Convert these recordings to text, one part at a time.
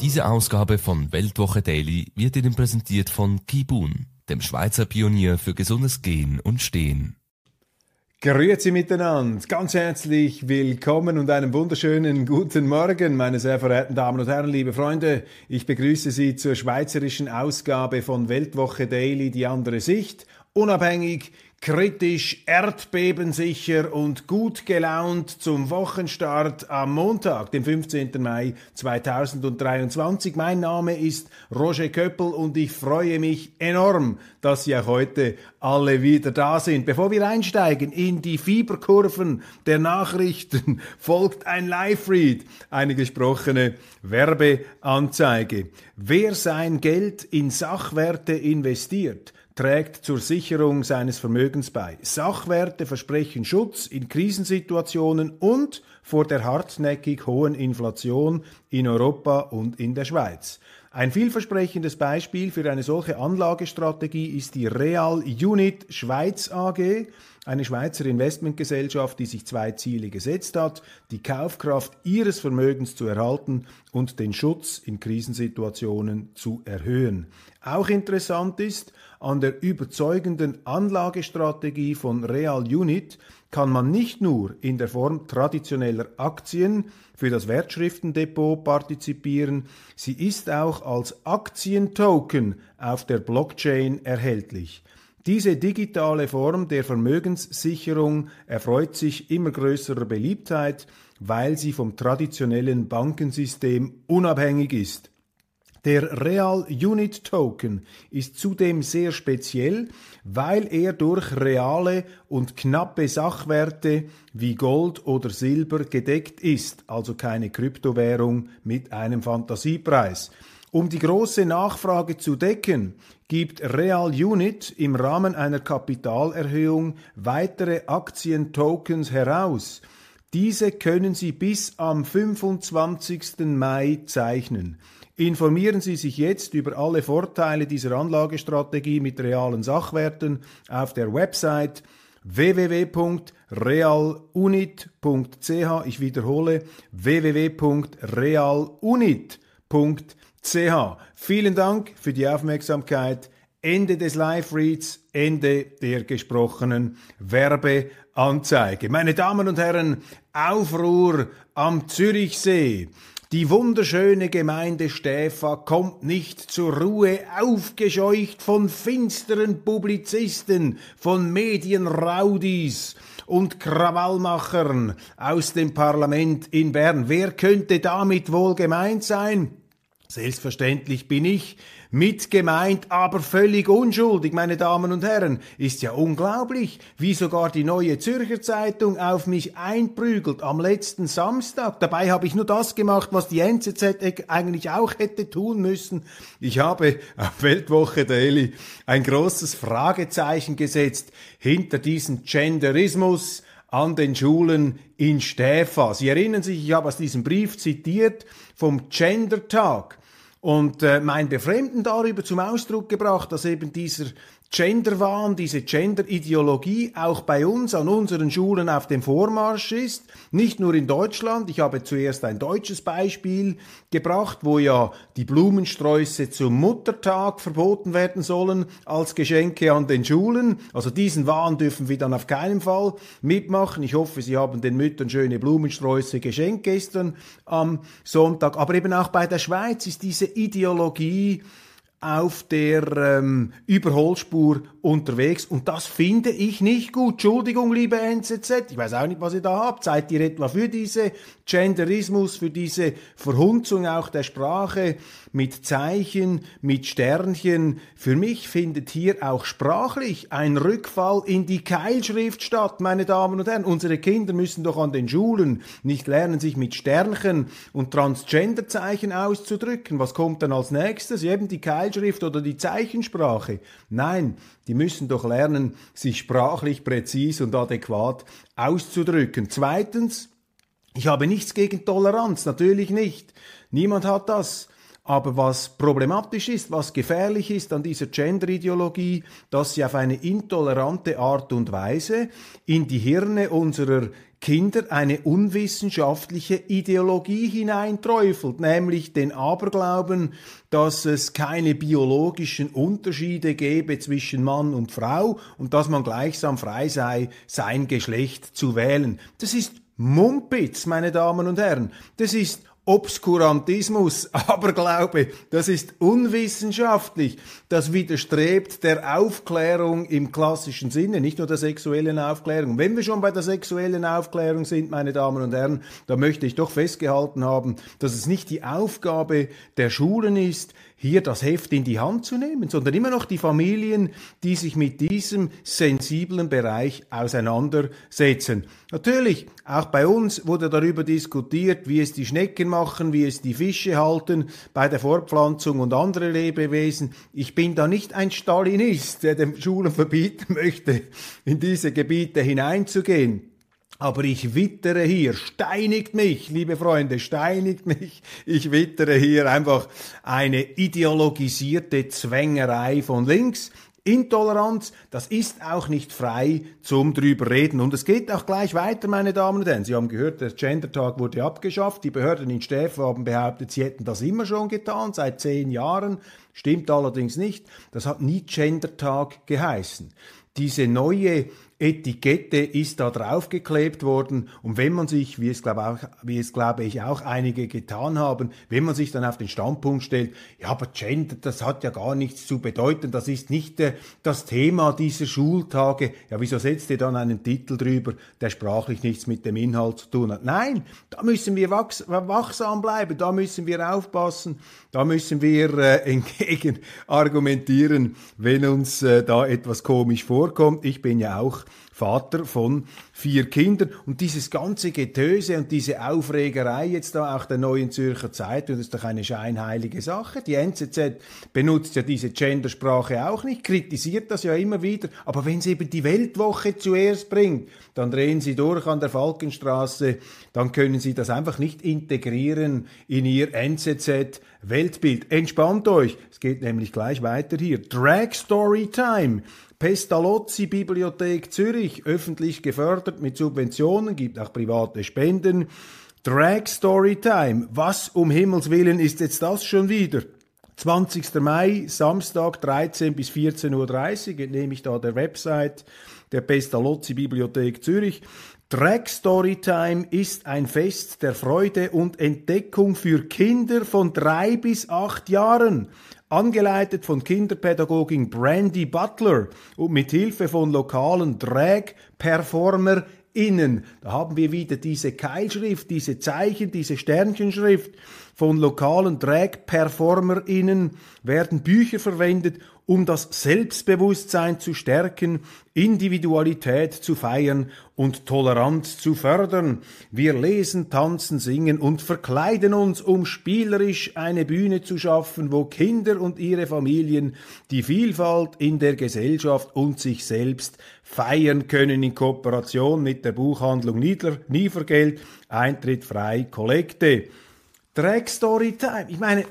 Diese Ausgabe von Weltwoche Daily wird Ihnen präsentiert von Kibun, dem Schweizer Pionier für gesundes Gehen und Stehen. Grüezi miteinander, ganz herzlich willkommen und einen wunderschönen guten Morgen, meine sehr verehrten Damen und Herren, liebe Freunde. Ich begrüße Sie zur schweizerischen Ausgabe von Weltwoche Daily, die andere Sicht, unabhängig, kritisch, erdbebensicher und gut gelaunt zum Wochenstart am Montag, dem 15. Mai 2023. Mein Name ist Roger Köppel und ich freue mich enorm, dass Sie auch heute alle wieder da sind. Bevor wir einsteigen in die Fieberkurven der Nachrichten, folgt ein Live-Read, eine gesprochene Werbeanzeige. Wer sein Geld in Sachwerte investiert, trägt zur Sicherung seines Vermögens bei. Sachwerte versprechen Schutz in Krisensituationen und vor der hartnäckig hohen Inflation in Europa und in der Schweiz. Ein vielversprechendes Beispiel für eine solche Anlagestrategie ist die Real Unit Schweiz AG, eine Schweizer Investmentgesellschaft, die sich zwei Ziele gesetzt hat, die Kaufkraft ihres Vermögens zu erhalten und den Schutz in Krisensituationen zu erhöhen. Auch interessant ist, an der überzeugenden Anlagestrategie von Real Unit kann man nicht nur in der Form traditioneller Aktien für das Wertschriftendepot partizipieren, sie ist auch als Aktientoken auf der Blockchain erhältlich. Diese digitale Form der Vermögenssicherung erfreut sich immer größerer Beliebtheit, weil sie vom traditionellen Bankensystem unabhängig ist. Der Real Unit Token ist zudem sehr speziell, weil er durch reale und knappe Sachwerte wie Gold oder Silber gedeckt ist, also keine Kryptowährung mit einem Fantasiepreis. Um die große Nachfrage zu decken, gibt Real Unit im Rahmen einer Kapitalerhöhung weitere Aktientokens heraus. Diese können Sie bis am 25. Mai zeichnen. Informieren Sie sich jetzt über alle Vorteile dieser Anlagestrategie mit realen Sachwerten auf der Website www.realunit.ch. Ich wiederhole www.realunit.ch. Vielen Dank für die Aufmerksamkeit. Ende des Live-Reads, Ende der gesprochenen Werbeanzeige. Meine Damen und Herren, Aufruhr am Zürichsee. Die wunderschöne Gemeinde Stäfa kommt nicht zur Ruhe, aufgescheucht von finsteren Publizisten, von Medienraudis und Krawallmachern aus dem Parlament in Bern. Wer könnte damit wohl gemeint sein? Selbstverständlich bin ich mit gemeint, aber völlig unschuldig, meine Damen und Herren. Ist ja unglaublich, wie sogar die neue Zürcher Zeitung auf mich einprügelt am letzten Samstag. Dabei habe ich nur das gemacht, was die NZZ eigentlich auch hätte tun müssen. Ich habe auf Weltwoche Daily ein großes Fragezeichen gesetzt hinter diesen Genderismus, an den Schulen in Stäfa. Sie erinnern sich, ich habe aus diesem Brief zitiert vom Gender-Tag und äh, mein Befremden darüber zum Ausdruck gebracht, dass eben dieser Genderwahn, diese Gender-Ideologie auch bei uns an unseren Schulen auf dem Vormarsch ist. Nicht nur in Deutschland. Ich habe zuerst ein deutsches Beispiel gebracht, wo ja die Blumensträuße zum Muttertag verboten werden sollen als Geschenke an den Schulen. Also diesen Wahn dürfen wir dann auf keinen Fall mitmachen. Ich hoffe, Sie haben den Müttern schöne Blumensträuße geschenkt gestern am Sonntag. Aber eben auch bei der Schweiz ist diese Ideologie auf der ähm, Überholspur unterwegs und das finde ich nicht gut. Entschuldigung, liebe NZZ, ich weiß auch nicht, was ihr da habt. Seid ihr etwa für diese Genderismus, für diese Verhunzung auch der Sprache mit Zeichen, mit Sternchen? Für mich findet hier auch sprachlich ein Rückfall in die Keilschrift statt, meine Damen und Herren. Unsere Kinder müssen doch an den Schulen nicht lernen, sich mit Sternchen und Transgenderzeichen auszudrücken. Was kommt dann als nächstes? Eben die Keilschrift Keilschrift oder die Zeichensprache. Nein, die müssen doch lernen, sich sprachlich präzis und adäquat auszudrücken. Zweitens, ich habe nichts gegen Toleranz, natürlich nicht. Niemand hat das. Aber was problematisch ist, was gefährlich ist an dieser Gender-Ideologie, dass sie auf eine intolerante Art und Weise in die Hirne unserer Kinder eine unwissenschaftliche Ideologie hineinträufelt, nämlich den Aberglauben, dass es keine biologischen Unterschiede gäbe zwischen Mann und Frau und dass man gleichsam frei sei, sein Geschlecht zu wählen. Das ist Mumpitz, meine Damen und Herren. Das ist Obskurantismus, Aberglaube, das ist unwissenschaftlich, das widerstrebt der Aufklärung im klassischen Sinne, nicht nur der sexuellen Aufklärung. Wenn wir schon bei der sexuellen Aufklärung sind, meine Damen und Herren, da möchte ich doch festgehalten haben, dass es nicht die Aufgabe der Schulen ist, hier das Heft in die Hand zu nehmen, sondern immer noch die Familien, die sich mit diesem sensiblen Bereich auseinandersetzen. Natürlich, auch bei uns wurde darüber diskutiert, wie es die Schnecken machen, wie es die Fische halten bei der Fortpflanzung und andere Lebewesen. Ich bin da nicht ein Stalinist, der den Schulen verbieten möchte, in diese Gebiete hineinzugehen. Aber ich wittere hier, steinigt mich, liebe Freunde, steinigt mich. Ich wittere hier einfach eine ideologisierte Zwängerei von links. Intoleranz, das ist auch nicht frei zum drüber reden. Und es geht auch gleich weiter, meine Damen und Herren. Sie haben gehört, der Gender-Tag wurde abgeschafft. Die Behörden in Stäff haben behauptet, sie hätten das immer schon getan, seit zehn Jahren. Stimmt allerdings nicht. Das hat nie Gender-Tag geheißen. Diese neue Etikette ist da draufgeklebt worden. Und wenn man sich, wie es, glaube, auch, wie es glaube ich auch einige getan haben, wenn man sich dann auf den Standpunkt stellt, ja, aber Gender, das hat ja gar nichts zu bedeuten, das ist nicht äh, das Thema dieser Schultage, ja, wieso setzt ihr dann einen Titel drüber, der sprachlich nichts mit dem Inhalt zu tun hat? Nein, da müssen wir wachsam bleiben, da müssen wir aufpassen, da müssen wir äh, entgegen argumentieren, wenn uns äh, da etwas komisch vorkommt. Ich bin ja auch Vater von vier Kindern. Und dieses ganze Getöse und diese Aufregerei jetzt da auch der neuen Zürcher Zeitung, das ist doch eine scheinheilige Sache. Die NZZ benutzt ja diese Gendersprache auch nicht, kritisiert das ja immer wieder. Aber wenn sie eben die Weltwoche zuerst bringt, dann drehen sie durch an der Falkenstraße, dann können sie das einfach nicht integrieren in ihr NZZ Weltbild. Entspannt euch, es geht nämlich gleich weiter hier. Drag Story Time. Pestalozzi Bibliothek Zürich, öffentlich gefördert mit Subventionen, gibt auch private Spenden. Drag Storytime, was um Himmels Willen ist jetzt das schon wieder? 20. Mai, Samstag, 13 bis 14.30 Uhr, entnehme ich da der Website der Pestalozzi Bibliothek Zürich. Drag Storytime ist ein Fest der Freude und Entdeckung für Kinder von drei bis acht Jahren angeleitet von Kinderpädagogin Brandy Butler und mit Hilfe von lokalen Drag-PerformerInnen. Da haben wir wieder diese Keilschrift, diese Zeichen, diese Sternchenschrift von lokalen Drag-PerformerInnen werden Bücher verwendet, um das Selbstbewusstsein zu stärken, Individualität zu feiern und Toleranz zu fördern. Wir lesen, tanzen, singen und verkleiden uns, um spielerisch eine Bühne zu schaffen, wo Kinder und ihre Familien die Vielfalt in der Gesellschaft und sich selbst feiern können in Kooperation mit der Buchhandlung Niedler, Nievergeld, Eintritt frei, Kollekte. Drag Story Time. Ich meine,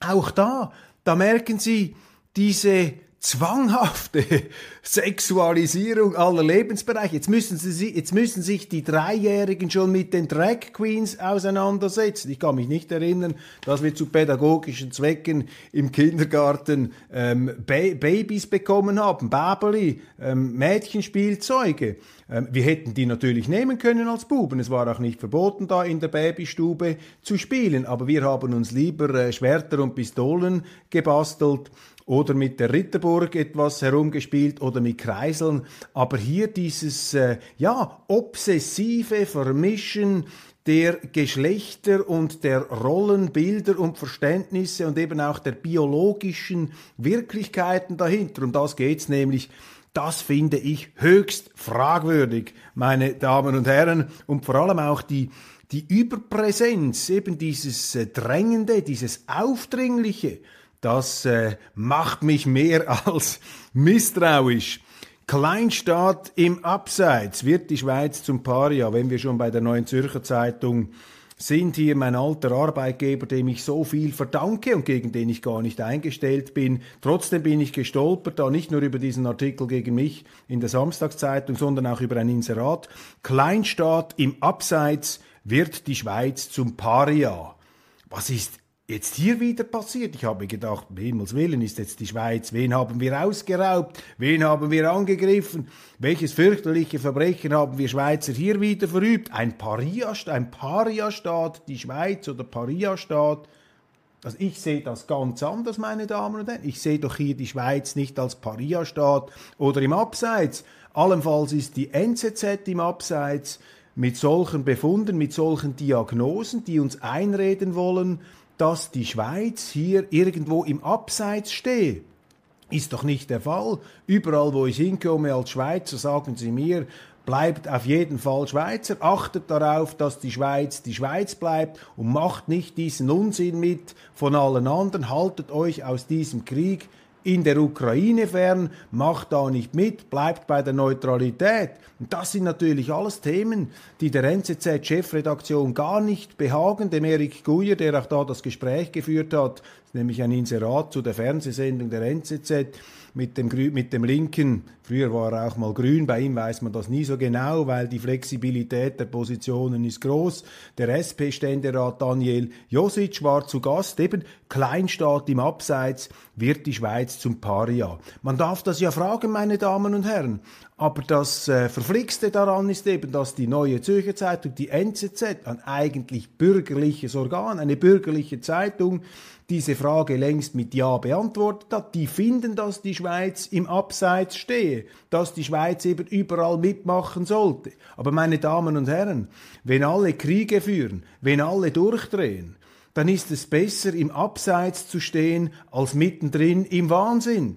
auch da, da merken Sie, diese zwanghafte Sexualisierung aller Lebensbereiche. Jetzt müssen, sie, jetzt müssen sich die Dreijährigen schon mit den Drag Queens auseinandersetzen. Ich kann mich nicht erinnern, dass wir zu pädagogischen Zwecken im Kindergarten ähm, ba Babys bekommen haben, Babeli, ähm, Mädchenspielzeuge. Ähm, wir hätten die natürlich nehmen können als Buben. Es war auch nicht verboten, da in der Babystube zu spielen. Aber wir haben uns lieber äh, Schwerter und Pistolen gebastelt oder mit der Ritterburg etwas herumgespielt oder mit Kreiseln. Aber hier dieses, äh, ja, obsessive Vermischen der Geschlechter und der Rollenbilder und Verständnisse und eben auch der biologischen Wirklichkeiten dahinter. Um das geht's nämlich. Das finde ich höchst fragwürdig, meine Damen und Herren, und vor allem auch die die Überpräsenz, eben dieses äh, Drängende, dieses Aufdringliche, das äh, macht mich mehr als misstrauisch. Kleinstaat im Abseits wird die Schweiz zum Paria, wenn wir schon bei der Neuen Zürcher Zeitung sind hier mein alter Arbeitgeber, dem ich so viel verdanke und gegen den ich gar nicht eingestellt bin. Trotzdem bin ich gestolpert, da nicht nur über diesen Artikel gegen mich in der Samstagszeitung, sondern auch über ein Inserat. Kleinstaat im Abseits wird die Schweiz zum Paria. Was ist jetzt hier wieder passiert. Ich habe gedacht, um Himmels Willen ist jetzt die Schweiz. Wen haben wir ausgeraubt? Wen haben wir angegriffen? Welches fürchterliche Verbrechen haben wir Schweizer hier wieder verübt? Ein Paria, ein Paria-Staat, die Schweiz oder Paria-Staat. Also ich sehe das ganz anders, meine Damen und Herren. Ich sehe doch hier die Schweiz nicht als Paria-Staat oder im Abseits. Allenfalls ist die NZZ im Abseits mit solchen Befunden, mit solchen Diagnosen, die uns einreden wollen, dass die Schweiz hier irgendwo im Abseits stehe. Ist doch nicht der Fall. Überall, wo ich hinkomme als Schweizer, sagen sie mir, bleibt auf jeden Fall Schweizer, achtet darauf, dass die Schweiz die Schweiz bleibt und macht nicht diesen Unsinn mit von allen anderen, haltet euch aus diesem Krieg in der Ukraine fern, macht da nicht mit, bleibt bei der Neutralität. Und das sind natürlich alles Themen, die der NZZ-Chefredaktion gar nicht behagen, dem Erik Guyer, der auch da das Gespräch geführt hat, nämlich ein Inserat zu der Fernsehsendung der NZZ mit dem, mit dem Linken. Früher war er auch mal grün, bei ihm weiß man das nie so genau, weil die Flexibilität der Positionen ist groß. Der SP-Ständerat Daniel Josic war zu Gast, eben Kleinstaat im Abseits wird die Schweiz zum Paria. Man darf das ja fragen, meine Damen und Herren. Aber das äh, Verflixte daran ist eben, dass die Neue Zürcher Zeitung, die NZZ, ein eigentlich bürgerliches Organ, eine bürgerliche Zeitung, diese Frage längst mit Ja beantwortet hat. Die finden, dass die Schweiz im Abseits stehe, dass die Schweiz eben überall mitmachen sollte. Aber meine Damen und Herren, wenn alle Kriege führen, wenn alle durchdrehen, dann ist es besser, im Abseits zu stehen, als mittendrin im Wahnsinn.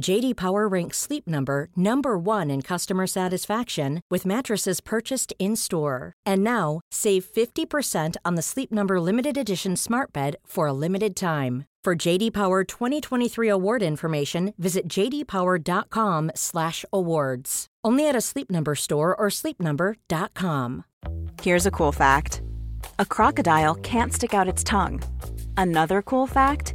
JD Power ranks Sleep Number number 1 in customer satisfaction with mattresses purchased in-store. And now, save 50% on the Sleep Number limited edition Smart Bed for a limited time. For JD Power 2023 award information, visit jdpower.com/awards. Only at a Sleep Number store or sleepnumber.com. Here's a cool fact: a crocodile can't stick out its tongue. Another cool fact: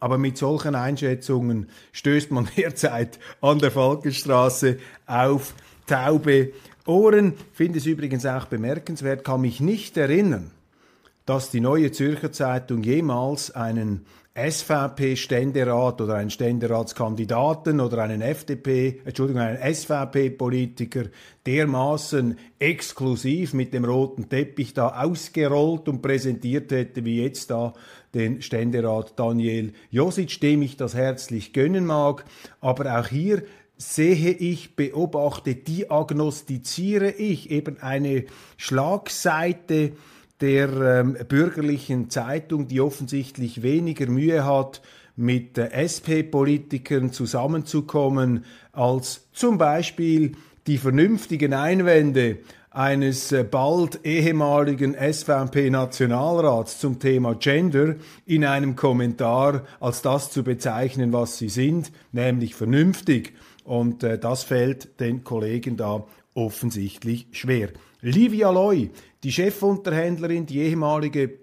Aber mit solchen Einschätzungen stößt man derzeit an der Falkenstraße auf taube Ohren. Finde es übrigens auch bemerkenswert, kann mich nicht erinnern, dass die neue Zürcher Zeitung jemals einen SVP-Ständerat oder einen Ständeratskandidaten oder einen FDP, Entschuldigung, einen SVP-Politiker dermaßen exklusiv mit dem roten Teppich da ausgerollt und präsentiert hätte, wie jetzt da den Ständerat Daniel Josic, dem ich das herzlich gönnen mag. Aber auch hier sehe ich, beobachte, diagnostiziere ich eben eine Schlagseite der ähm, bürgerlichen Zeitung, die offensichtlich weniger Mühe hat, mit äh, SP-Politikern zusammenzukommen, als zum Beispiel die vernünftigen Einwände eines äh, bald ehemaligen SVP-Nationalrats zum Thema Gender in einem Kommentar als das zu bezeichnen, was sie sind, nämlich vernünftig. Und äh, das fällt den Kollegen da offensichtlich schwer. Livia Loy, die Chefunterhändlerin, die ehemalige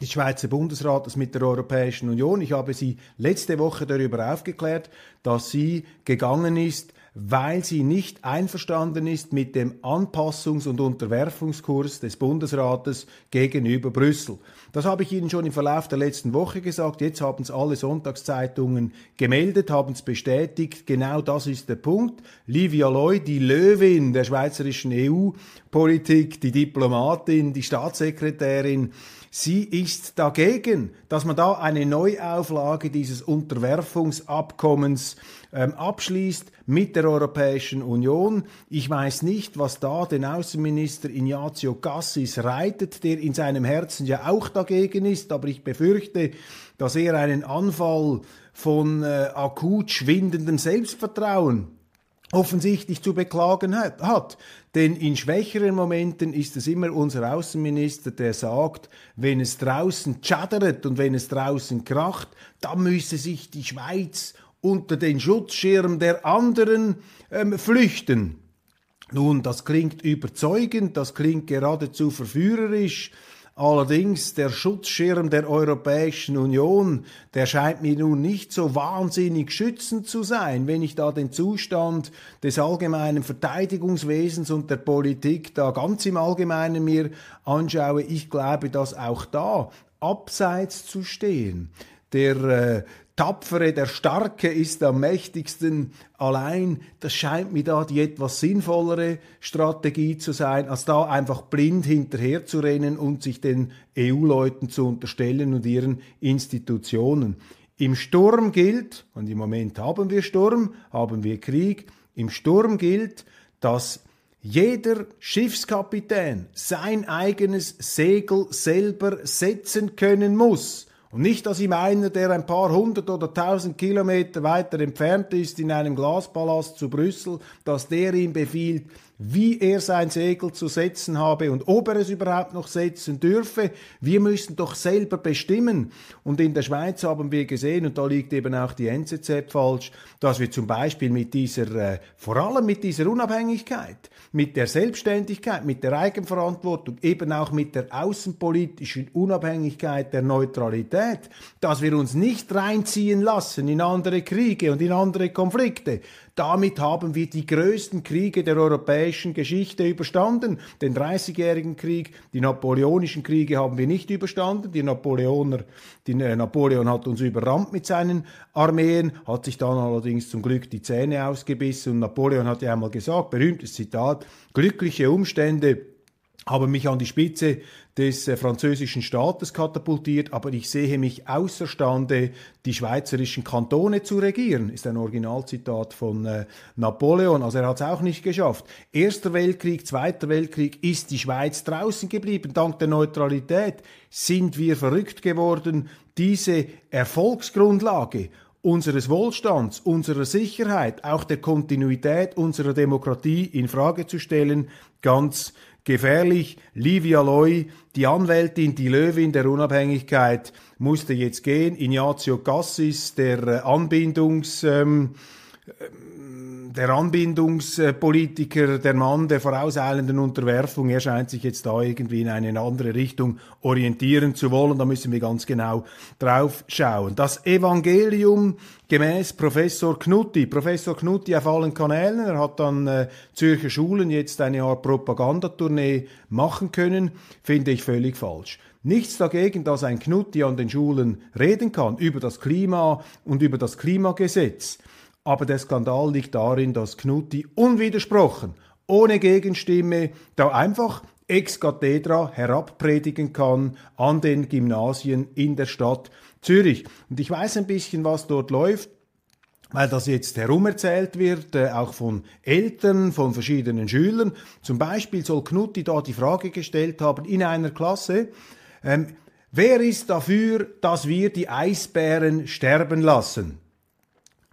des Schweizer Bundesrates mit der Europäischen Union. Ich habe sie letzte Woche darüber aufgeklärt, dass sie gegangen ist, weil sie nicht einverstanden ist mit dem Anpassungs- und Unterwerfungskurs des Bundesrates gegenüber Brüssel. Das habe ich Ihnen schon im Verlauf der letzten Woche gesagt. Jetzt haben es alle Sonntagszeitungen gemeldet, haben es bestätigt. Genau das ist der Punkt. Livia Loy, die Löwin der schweizerischen EU-Politik, die Diplomatin, die Staatssekretärin, Sie ist dagegen, dass man da eine Neuauflage dieses Unterwerfungsabkommens ähm, abschließt mit der Europäischen Union. Ich weiß nicht, was da den Außenminister Ignazio Cassis reitet, der in seinem Herzen ja auch dagegen ist, aber ich befürchte, dass er einen Anfall von äh, akut schwindendem Selbstvertrauen offensichtlich zu beklagen hat. Denn in schwächeren Momenten ist es immer unser Außenminister, der sagt, wenn es draußen chattert und wenn es draußen kracht, dann müsse sich die Schweiz unter den Schutzschirm der anderen ähm, flüchten. Nun, das klingt überzeugend, das klingt geradezu verführerisch, Allerdings der Schutzschirm der Europäischen Union, der scheint mir nun nicht so wahnsinnig schützend zu sein, wenn ich da den Zustand des allgemeinen Verteidigungswesens und der Politik da ganz im Allgemeinen mir anschaue. Ich glaube, dass auch da abseits zu stehen der äh, Tapfere, der Starke ist am mächtigsten allein. Das scheint mir da die etwas sinnvollere Strategie zu sein, als da einfach blind hinterherzurennen und sich den EU-Leuten zu unterstellen und ihren Institutionen. Im Sturm gilt, und im Moment haben wir Sturm, haben wir Krieg, im Sturm gilt, dass jeder Schiffskapitän sein eigenes Segel selber setzen können muss. Und nicht, dass ihm einer, der ein paar hundert oder tausend Kilometer weiter entfernt ist, in einem Glaspalast zu Brüssel, dass der ihm befiehlt, wie er sein Segel zu setzen habe und ob er es überhaupt noch setzen dürfe. Wir müssen doch selber bestimmen. Und in der Schweiz haben wir gesehen, und da liegt eben auch die NZZ falsch, dass wir zum Beispiel mit dieser, äh, vor allem mit dieser Unabhängigkeit, mit der Selbstständigkeit, mit der Eigenverantwortung, eben auch mit der außenpolitischen Unabhängigkeit der Neutralität, dass wir uns nicht reinziehen lassen in andere Kriege und in andere Konflikte, damit haben wir die größten Kriege der europäischen Geschichte überstanden. Den Dreißigjährigen Krieg, die Napoleonischen Kriege haben wir nicht überstanden. Die Napoleoner, die, äh, Napoleon hat uns überrannt mit seinen Armeen, hat sich dann allerdings zum Glück die Zähne ausgebissen. Und Napoleon hat ja einmal gesagt, berühmtes Zitat, glückliche Umstände haben mich an die Spitze des äh, französischen Staates katapultiert, aber ich sehe mich außerstande, die schweizerischen Kantone zu regieren, ist ein Originalzitat von äh, Napoleon. Also er hat es auch nicht geschafft. Erster Weltkrieg, Zweiter Weltkrieg ist die Schweiz draußen geblieben. Dank der Neutralität sind wir verrückt geworden, diese Erfolgsgrundlage unseres Wohlstands, unserer Sicherheit, auch der Kontinuität unserer Demokratie in Frage zu stellen, ganz gefährlich. Livia Loy, die Anwältin, die Löwin der Unabhängigkeit, musste jetzt gehen. Ignazio Cassis, der äh, Anbindungs... Ähm, der Anbindungspolitiker, der Mann der vorauseilenden Unterwerfung, er scheint sich jetzt da irgendwie in eine andere Richtung orientieren zu wollen. Da müssen wir ganz genau drauf schauen. Das Evangelium gemäß Professor Knutti. Professor Knutti auf allen Kanälen. Er hat an äh, Zürcher Schulen jetzt eine Art Propagandatournee machen können. Finde ich völlig falsch. Nichts dagegen, dass ein Knutti an den Schulen reden kann über das Klima und über das Klimagesetz. Aber der Skandal liegt darin, dass Knutti unwidersprochen, ohne Gegenstimme, da einfach ex cathedra herabpredigen kann an den Gymnasien in der Stadt Zürich. Und ich weiß ein bisschen, was dort läuft weil das jetzt herumerzählt wird, äh, auch von Eltern, von verschiedenen Schülern. Zum Beispiel soll Knutti da die Frage gestellt haben in einer Klasse, ähm, wer ist dafür, dass wir die Eisbären sterben lassen?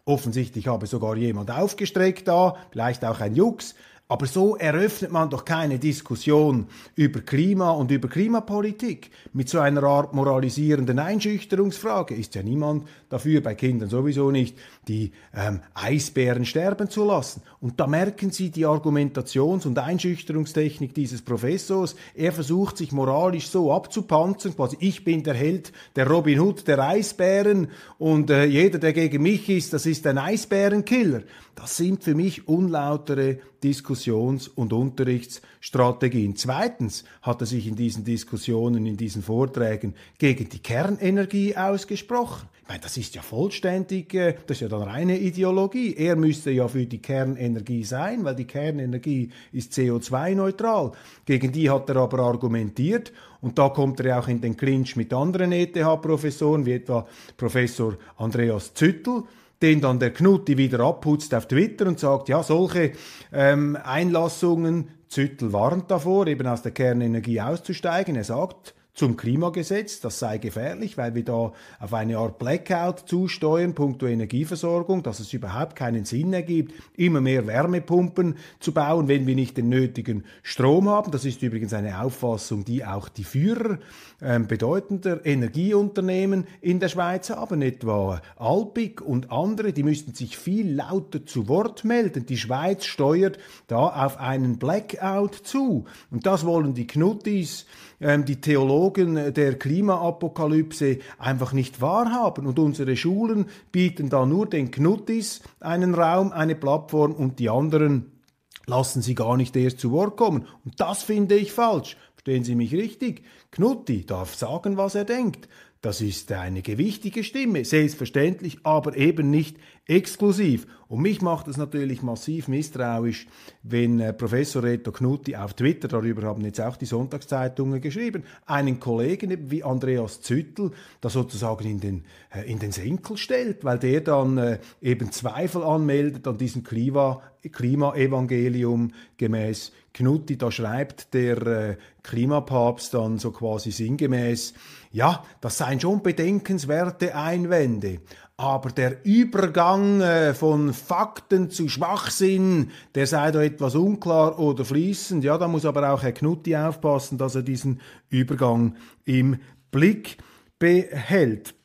Offensichtlich habe sogar jemand aufgestreckt da, vielleicht auch ein Jux. Aber so eröffnet man doch keine Diskussion über Klima und über Klimapolitik. Mit so einer Art moralisierenden Einschüchterungsfrage ist ja niemand dafür, bei Kindern sowieso nicht, die ähm, Eisbären sterben zu lassen. Und da merken Sie die Argumentations- und Einschüchterungstechnik dieses Professors. Er versucht sich moralisch so abzupanzern, quasi ich bin der Held, der Robin Hood der Eisbären und äh, jeder, der gegen mich ist, das ist ein Eisbärenkiller. Das sind für mich unlautere Diskussions- und Unterrichtsstrategien. Zweitens hat er sich in diesen Diskussionen, in diesen Vorträgen gegen die Kernenergie ausgesprochen. Meine, das ist ja vollständig, äh, das ist ja dann reine Ideologie. Er müsste ja für die Kernenergie sein, weil die Kernenergie ist CO2-neutral. Gegen die hat er aber argumentiert und da kommt er auch in den Clinch mit anderen ETH-Professoren, wie etwa Professor Andreas Züttel, den dann der Knutti wieder abputzt auf Twitter und sagt, ja, solche ähm, Einlassungen, Züttel warnt davor, eben aus der Kernenergie auszusteigen. Er sagt, zum Klimagesetz. Das sei gefährlich, weil wir da auf eine Art Blackout zusteuern, punkto Energieversorgung, dass es überhaupt keinen Sinn ergibt, immer mehr Wärmepumpen zu bauen, wenn wir nicht den nötigen Strom haben. Das ist übrigens eine Auffassung, die auch die Führer äh, bedeutender Energieunternehmen in der Schweiz haben, etwa Alpic und andere, die müssten sich viel lauter zu Wort melden. Die Schweiz steuert da auf einen Blackout zu. Und das wollen die Knuttis ähm, die Theologen der Klimaapokalypse einfach nicht wahrhaben. Und unsere Schulen bieten da nur den Knuttis einen Raum, eine Plattform und die anderen lassen sie gar nicht erst zu Wort kommen. Und das finde ich falsch. Verstehen Sie mich richtig? Knutti darf sagen, was er denkt. Das ist eine gewichtige Stimme, selbstverständlich, aber eben nicht exklusiv. Und mich macht es natürlich massiv misstrauisch, wenn äh, Professor Reto Knutti auf Twitter, darüber haben jetzt auch die Sonntagszeitungen geschrieben, einen Kollegen wie Andreas Züttel da sozusagen in den, äh, in den Senkel stellt, weil der dann äh, eben Zweifel anmeldet an diesem Klima, Klimaevangelium gemäß Knutti. Da schreibt der äh, Klimapapst dann so quasi sinngemäß, ja, das seien schon bedenkenswerte Einwände. Aber der Übergang äh, von Fakten zu Schwachsinn, der sei da etwas unklar oder fließend. Ja, da muss aber auch Herr Knutti aufpassen, dass er diesen Übergang im Blick behält.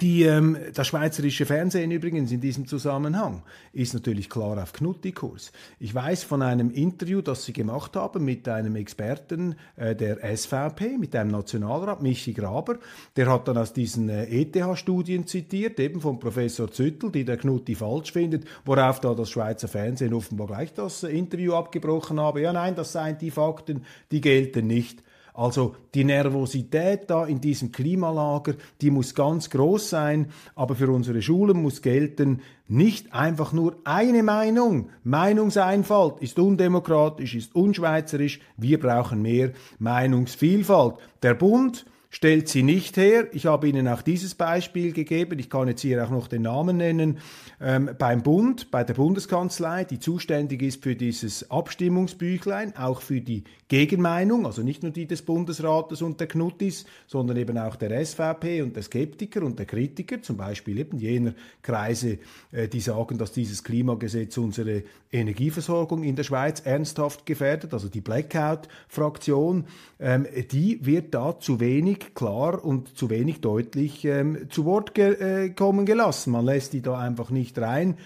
Die, ähm, das schweizerische Fernsehen übrigens in diesem Zusammenhang ist natürlich klar auf Knutti-Kurs. Ich weiß von einem Interview, das Sie gemacht haben mit einem Experten äh, der SVP, mit einem Nationalrat, Michi Graber. Der hat dann aus diesen äh, ETH-Studien zitiert, eben von Professor Züttel, die der Knutti falsch findet, worauf da das Schweizer Fernsehen offenbar gleich das äh, Interview abgebrochen habe. Ja, nein, das seien die Fakten, die gelten nicht. Also die Nervosität da in diesem Klimalager, die muss ganz groß sein, aber für unsere Schulen muss gelten, nicht einfach nur eine Meinung. Meinungseinfalt ist undemokratisch, ist unschweizerisch. Wir brauchen mehr Meinungsvielfalt. Der Bund stellt sie nicht her. Ich habe Ihnen auch dieses Beispiel gegeben. Ich kann jetzt hier auch noch den Namen nennen. Ähm, beim Bund, bei der Bundeskanzlei, die zuständig ist für dieses Abstimmungsbüchlein, auch für die Gegenmeinung, also nicht nur die des Bundesrates und der Knuttis, sondern eben auch der SVP und der Skeptiker und der Kritiker, zum Beispiel eben jener Kreise, äh, die sagen, dass dieses Klimagesetz unsere Energieversorgung in der Schweiz ernsthaft gefährdet, also die Blackout-Fraktion, ähm, die wird da zu wenig klar und zu wenig deutlich ähm, zu Wort ge äh, kommen gelassen. Man lässt die da einfach nicht rein.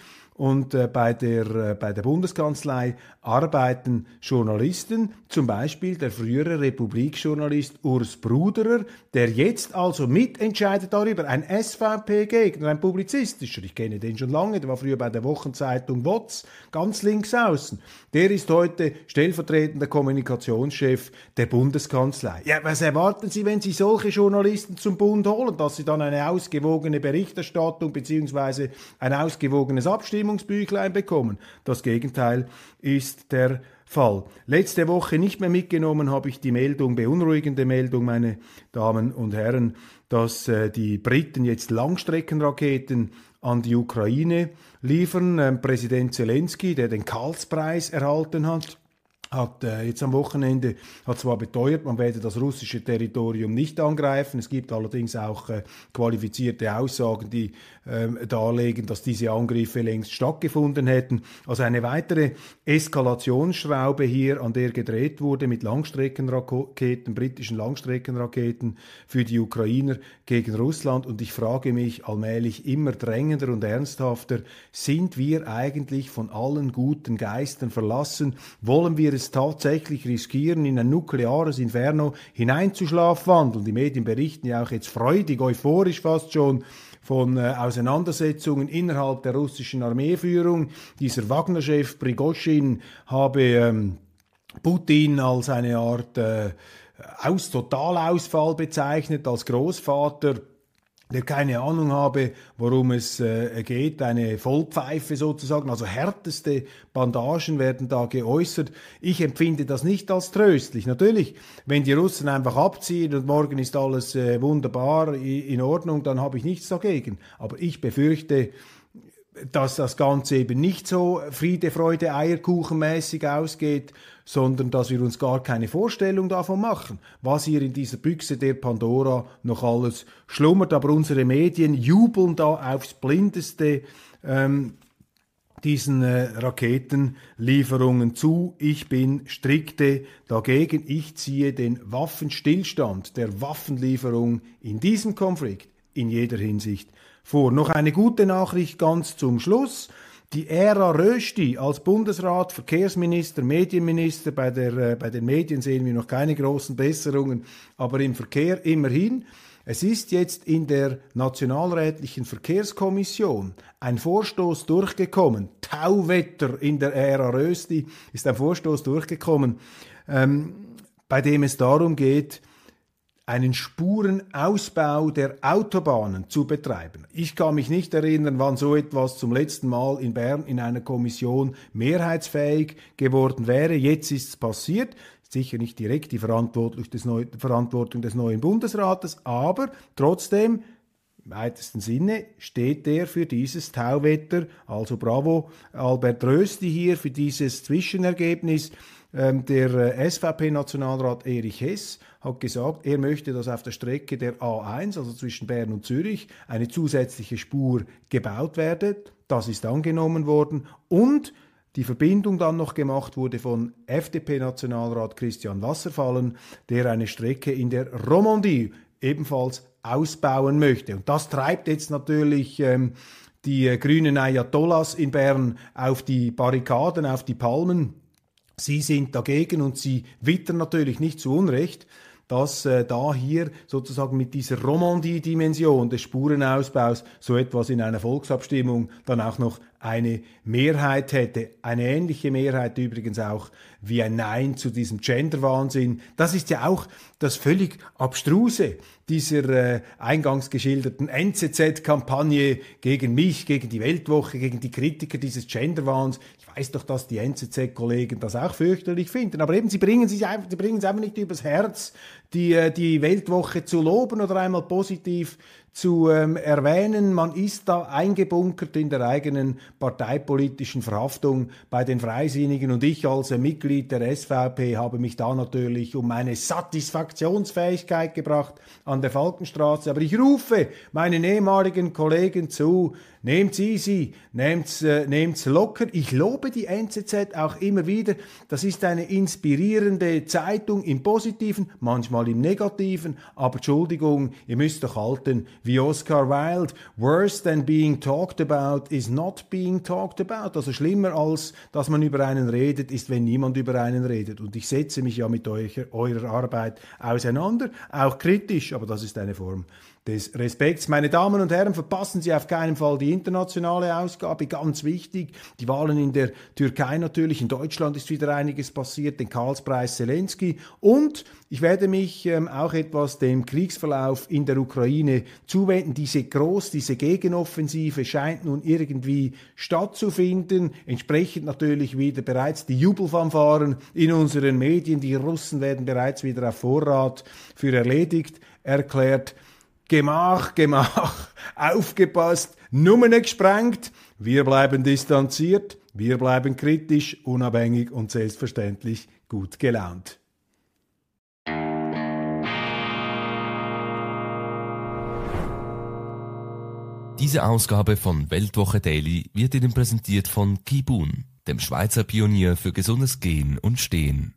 Und äh, bei, der, äh, bei der Bundeskanzlei arbeiten Journalisten, zum Beispiel der frühere Republikjournalist Urs Bruderer, der jetzt also mitentscheidet darüber, ein SVP-Gegner, ein publizistischer, ich kenne den schon lange, der war früher bei der Wochenzeitung WOTS, ganz links außen, der ist heute stellvertretender Kommunikationschef der Bundeskanzlei. Ja, was erwarten Sie, wenn Sie solche Journalisten zum Bund holen, dass sie dann eine ausgewogene Berichterstattung beziehungsweise ein ausgewogenes Abstimmungsbüchlein bekommen? Das Gegenteil ist der Fall. Letzte Woche nicht mehr mitgenommen habe ich die Meldung, beunruhigende Meldung, meine Damen und Herren, dass äh, die Briten jetzt Langstreckenraketen an die Ukraine liefern. Ähm, Präsident Zelensky, der den Karlspreis erhalten hat, hat äh, jetzt am Wochenende hat zwar beteuert, man werde das russische Territorium nicht angreifen. Es gibt allerdings auch äh, qualifizierte Aussagen, die äh, darlegen, dass diese Angriffe längst stattgefunden hätten. Also eine weitere Eskalationsschraube hier, an der gedreht wurde mit Langstreckenraketen, britischen Langstreckenraketen für die Ukrainer gegen Russland. Und ich frage mich allmählich immer drängender und ernsthafter, sind wir eigentlich von allen guten Geistern verlassen? Wollen wir es es tatsächlich riskieren, in ein nukleares Inferno hineinzuschlafwandeln. Die Medien berichten ja auch jetzt freudig, euphorisch fast schon von äh, Auseinandersetzungen innerhalb der russischen Armeeführung. Dieser Wagner-Chef Prigoschin habe ähm, Putin als eine Art äh, aus Totalausfall bezeichnet, als Großvater der keine Ahnung habe, worum es äh, geht, eine Vollpfeife sozusagen, also härteste Bandagen werden da geäußert. Ich empfinde das nicht als tröstlich. Natürlich, wenn die Russen einfach abziehen und morgen ist alles äh, wunderbar in Ordnung, dann habe ich nichts dagegen. Aber ich befürchte, dass das Ganze eben nicht so Friede, Freude, Eierkuchenmäßig ausgeht, sondern dass wir uns gar keine Vorstellung davon machen, was hier in dieser Büchse der Pandora noch alles schlummert. Aber unsere Medien jubeln da aufs Blindeste ähm, diesen äh, Raketenlieferungen zu. Ich bin strikte dagegen. Ich ziehe den Waffenstillstand der Waffenlieferung in diesem Konflikt in jeder Hinsicht vor. Noch eine gute Nachricht ganz zum Schluss. Die Ära Rösti als Bundesrat, Verkehrsminister, Medienminister, bei, der, äh, bei den Medien sehen wir noch keine großen Besserungen, aber im Verkehr immerhin. Es ist jetzt in der Nationalrätlichen Verkehrskommission ein Vorstoß durchgekommen. Tauwetter in der Ära Rösti ist ein Vorstoß durchgekommen, ähm, bei dem es darum geht, einen Spurenausbau der Autobahnen zu betreiben. Ich kann mich nicht erinnern, wann so etwas zum letzten Mal in Bern in einer Kommission mehrheitsfähig geworden wäre. Jetzt ist es passiert. Sicher nicht direkt die Verantwortung des, neuen Bundesrates, aber trotzdem im weitesten Sinne steht er für dieses Tauwetter. Also bravo Albert Rösti hier für dieses Zwischenergebnis. Ähm, der äh, SVP-Nationalrat Erich Hess hat gesagt, er möchte, dass auf der Strecke der A1, also zwischen Bern und Zürich, eine zusätzliche Spur gebaut werde. Das ist angenommen worden und die Verbindung dann noch gemacht wurde von FDP-Nationalrat Christian Wasserfallen, der eine Strecke in der Romandie ebenfalls ausbauen möchte. Und das treibt jetzt natürlich ähm, die grünen Ayatollahs in Bern auf die Barrikaden, auf die Palmen. Sie sind dagegen und sie wittern natürlich nicht zu Unrecht, dass äh, da hier sozusagen mit dieser Romandie-Dimension des Spurenausbaus so etwas in einer Volksabstimmung dann auch noch eine Mehrheit hätte. Eine ähnliche Mehrheit übrigens auch wie ein Nein zu diesem Gender-Wahnsinn. Das ist ja auch das völlig Abstruse dieser äh, eingangs geschilderten NZZ-Kampagne gegen mich, gegen die Weltwoche, gegen die Kritiker dieses Gender-Wahns. Ich weiß doch, dass die NZZ-Kollegen das auch fürchterlich finden, aber eben sie bringen, sich einfach, sie bringen es einfach nicht übers Herz, die, äh, die Weltwoche zu loben oder einmal positiv zu ähm, erwähnen. Man ist da eingebunkert in der eigenen parteipolitischen Verhaftung bei den Freisinnigen und ich als Mitglied der SVP habe mich da natürlich um meine Satisfaktionsfähigkeit gebracht an der Falkenstraße. Aber ich rufe meinen ehemaligen Kollegen zu, Nehmt's easy, nehmt's, äh, nehmt's locker. Ich lobe die NZZ auch immer wieder. Das ist eine inspirierende Zeitung im Positiven, manchmal im Negativen. Aber Entschuldigung, ihr müsst doch halten, wie Oscar Wilde, worse than being talked about is not being talked about. Also schlimmer als, dass man über einen redet, ist, wenn niemand über einen redet. Und ich setze mich ja mit eurer, eurer Arbeit auseinander, auch kritisch, aber das ist eine Form des Respekts. Meine Damen und Herren, verpassen Sie auf keinen Fall die internationale Ausgabe, ganz wichtig. Die Wahlen in der Türkei natürlich, in Deutschland ist wieder einiges passiert, den Karlspreis Zelensky und ich werde mich ähm, auch etwas dem Kriegsverlauf in der Ukraine zuwenden. Diese Groß-, diese Gegenoffensive scheint nun irgendwie stattzufinden. Entsprechend natürlich wieder bereits die Jubelfanfaren in unseren Medien. Die Russen werden bereits wieder auf Vorrat für erledigt erklärt. Gemach, Gemach, aufgepasst, Nummern gesprengt. Wir bleiben distanziert, wir bleiben kritisch, unabhängig und selbstverständlich gut gelaunt. Diese Ausgabe von Weltwoche Daily wird Ihnen präsentiert von Kibun, dem Schweizer Pionier für gesundes Gehen und Stehen.